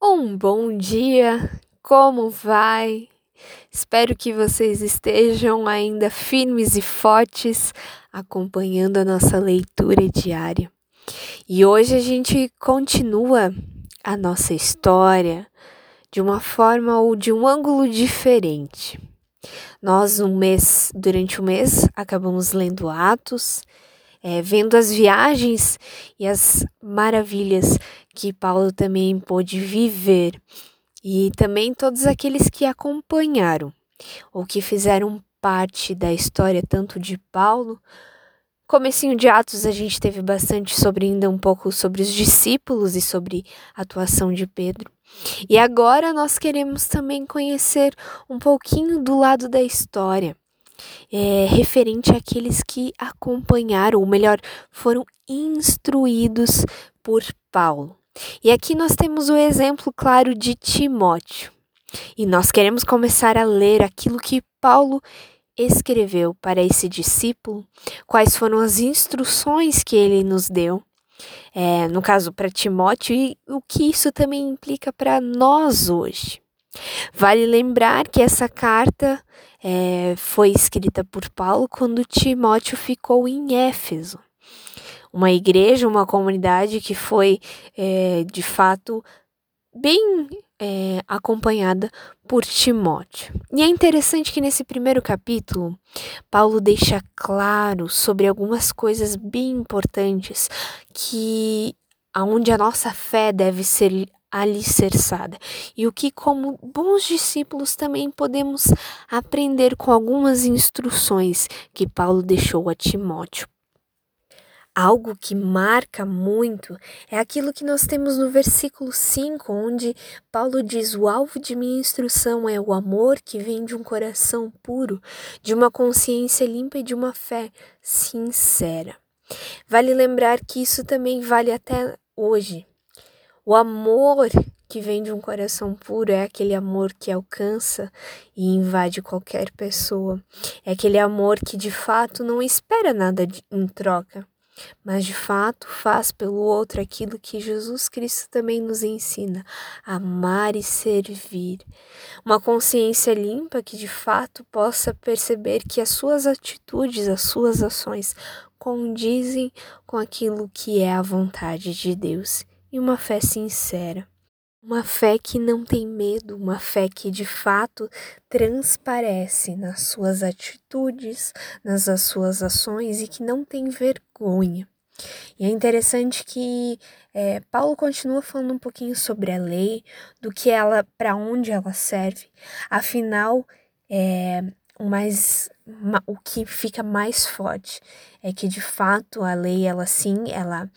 Um bom dia, como vai? Espero que vocês estejam ainda firmes e fortes acompanhando a nossa leitura diária. E hoje a gente continua a nossa história de uma forma ou de um ângulo diferente. Nós, um mês, durante o mês, acabamos lendo Atos, é, vendo as viagens e as maravilhas que Paulo também pôde viver, e também todos aqueles que acompanharam ou que fizeram parte da história tanto de Paulo. Comecinho de Atos a gente teve bastante sobre ainda um pouco sobre os discípulos e sobre a atuação de Pedro. E agora nós queremos também conhecer um pouquinho do lado da história é, referente àqueles que acompanharam, ou melhor, foram instruídos por Paulo. E aqui nós temos o exemplo claro de Timóteo. E nós queremos começar a ler aquilo que Paulo escreveu para esse discípulo, quais foram as instruções que ele nos deu, é, no caso para Timóteo, e o que isso também implica para nós hoje. Vale lembrar que essa carta é, foi escrita por Paulo quando Timóteo ficou em Éfeso, uma igreja, uma comunidade que foi é, de fato bem é, acompanhada por Timóteo. E é interessante que nesse primeiro capítulo, Paulo deixa claro sobre algumas coisas bem importantes que aonde a nossa fé deve ser alicerçada e o que, como bons discípulos, também podemos aprender com algumas instruções que Paulo deixou a Timóteo. Algo que marca muito é aquilo que nós temos no versículo 5, onde Paulo diz: O alvo de minha instrução é o amor que vem de um coração puro, de uma consciência limpa e de uma fé sincera. Vale lembrar que isso também vale até hoje. O amor que vem de um coração puro é aquele amor que alcança e invade qualquer pessoa. É aquele amor que de fato não espera nada em troca, mas de fato faz pelo outro aquilo que Jesus Cristo também nos ensina: amar e servir. Uma consciência limpa que de fato possa perceber que as suas atitudes, as suas ações condizem com aquilo que é a vontade de Deus e uma fé sincera. Uma fé que não tem medo, uma fé que de fato transparece nas suas atitudes, nas suas ações e que não tem vergonha. E é interessante que é, Paulo continua falando um pouquinho sobre a lei, do que ela, para onde ela serve. Afinal, é, o que fica mais forte é que de fato a lei ela sim ela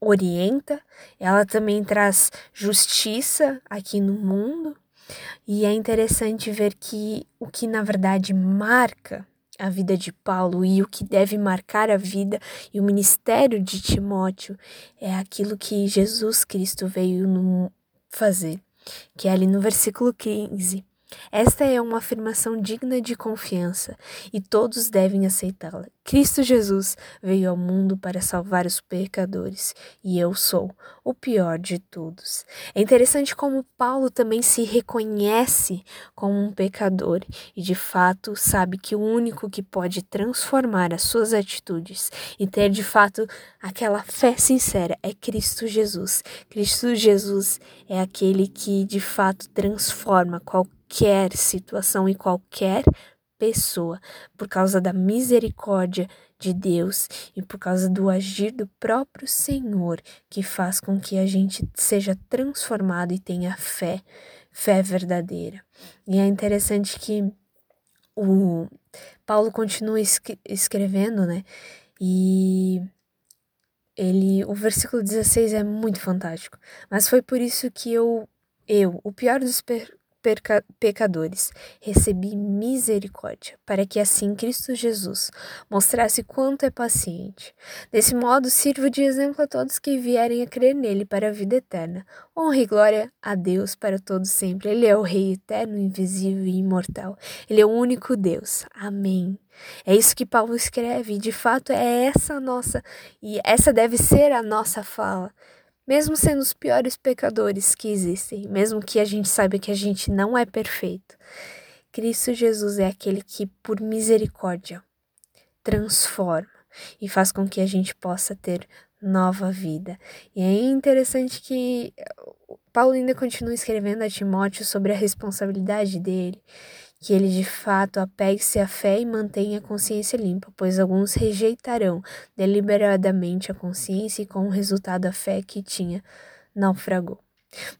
orienta, ela também traz justiça aqui no mundo. E é interessante ver que o que na verdade marca a vida de Paulo e o que deve marcar a vida e o ministério de Timóteo é aquilo que Jesus Cristo veio fazer, que é ali no versículo 15. Esta é uma afirmação digna de confiança e todos devem aceitá-la. Cristo Jesus veio ao mundo para salvar os pecadores e eu sou o pior de todos. É interessante como Paulo também se reconhece como um pecador e de fato sabe que o único que pode transformar as suas atitudes e ter de fato aquela fé sincera é Cristo Jesus. Cristo Jesus é aquele que de fato transforma qualquer qualquer situação e qualquer pessoa, por causa da misericórdia de Deus e por causa do agir do próprio Senhor, que faz com que a gente seja transformado e tenha fé, fé verdadeira. E é interessante que o Paulo continua escrevendo, né? E ele, o versículo 16 é muito fantástico. Mas foi por isso que eu, eu, o pior dos pecadores, recebi misericórdia, para que assim Cristo Jesus mostrasse quanto é paciente. Desse modo, sirvo de exemplo a todos que vierem a crer nele para a vida eterna. Honra e glória a Deus para todos sempre. Ele é o Rei eterno, invisível e imortal. Ele é o único Deus. Amém. É isso que Paulo escreve, e de fato é essa a nossa, e essa deve ser a nossa fala mesmo sendo os piores pecadores que existem, mesmo que a gente saiba que a gente não é perfeito. Cristo Jesus é aquele que, por misericórdia, transforma e faz com que a gente possa ter nova vida. E é interessante que Paulo ainda continua escrevendo a Timóteo sobre a responsabilidade dele, que ele de fato apegue-se à fé e mantenha a consciência limpa, pois alguns rejeitarão deliberadamente a consciência e com o resultado a fé que tinha naufragou.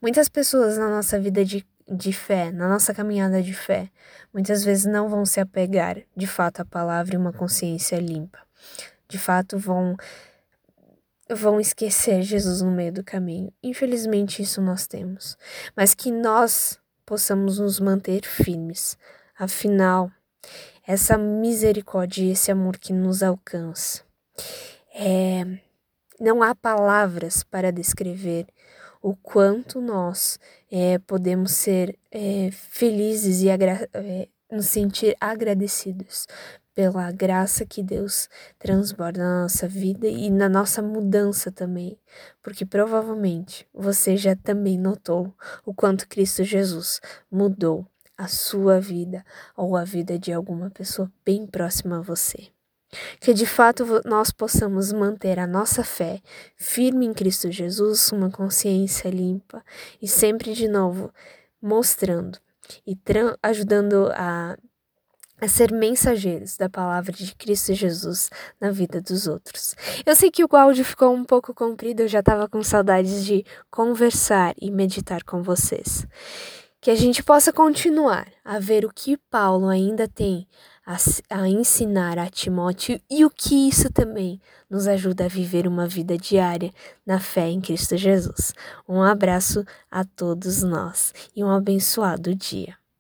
Muitas pessoas na nossa vida de, de fé, na nossa caminhada de fé, muitas vezes não vão se apegar de fato à palavra e uma consciência limpa. De fato, vão vão esquecer Jesus no meio do caminho. Infelizmente, isso nós temos. Mas que nós possamos nos manter firmes. Afinal, essa misericórdia e esse amor que nos alcança. É, não há palavras para descrever o quanto nós é, podemos ser é, felizes e é, nos sentir agradecidos pela graça que Deus transborda na nossa vida e na nossa mudança também, porque provavelmente você já também notou o quanto Cristo Jesus mudou a sua vida ou a vida de alguma pessoa bem próxima a você. Que de fato nós possamos manter a nossa fé firme em Cristo Jesus, uma consciência limpa e sempre de novo mostrando e ajudando a a ser mensageiros da palavra de Cristo Jesus na vida dos outros. Eu sei que o áudio ficou um pouco comprido, eu já estava com saudades de conversar e meditar com vocês. Que a gente possa continuar a ver o que Paulo ainda tem a, a ensinar a Timóteo e o que isso também nos ajuda a viver uma vida diária na fé em Cristo Jesus. Um abraço a todos nós e um abençoado dia.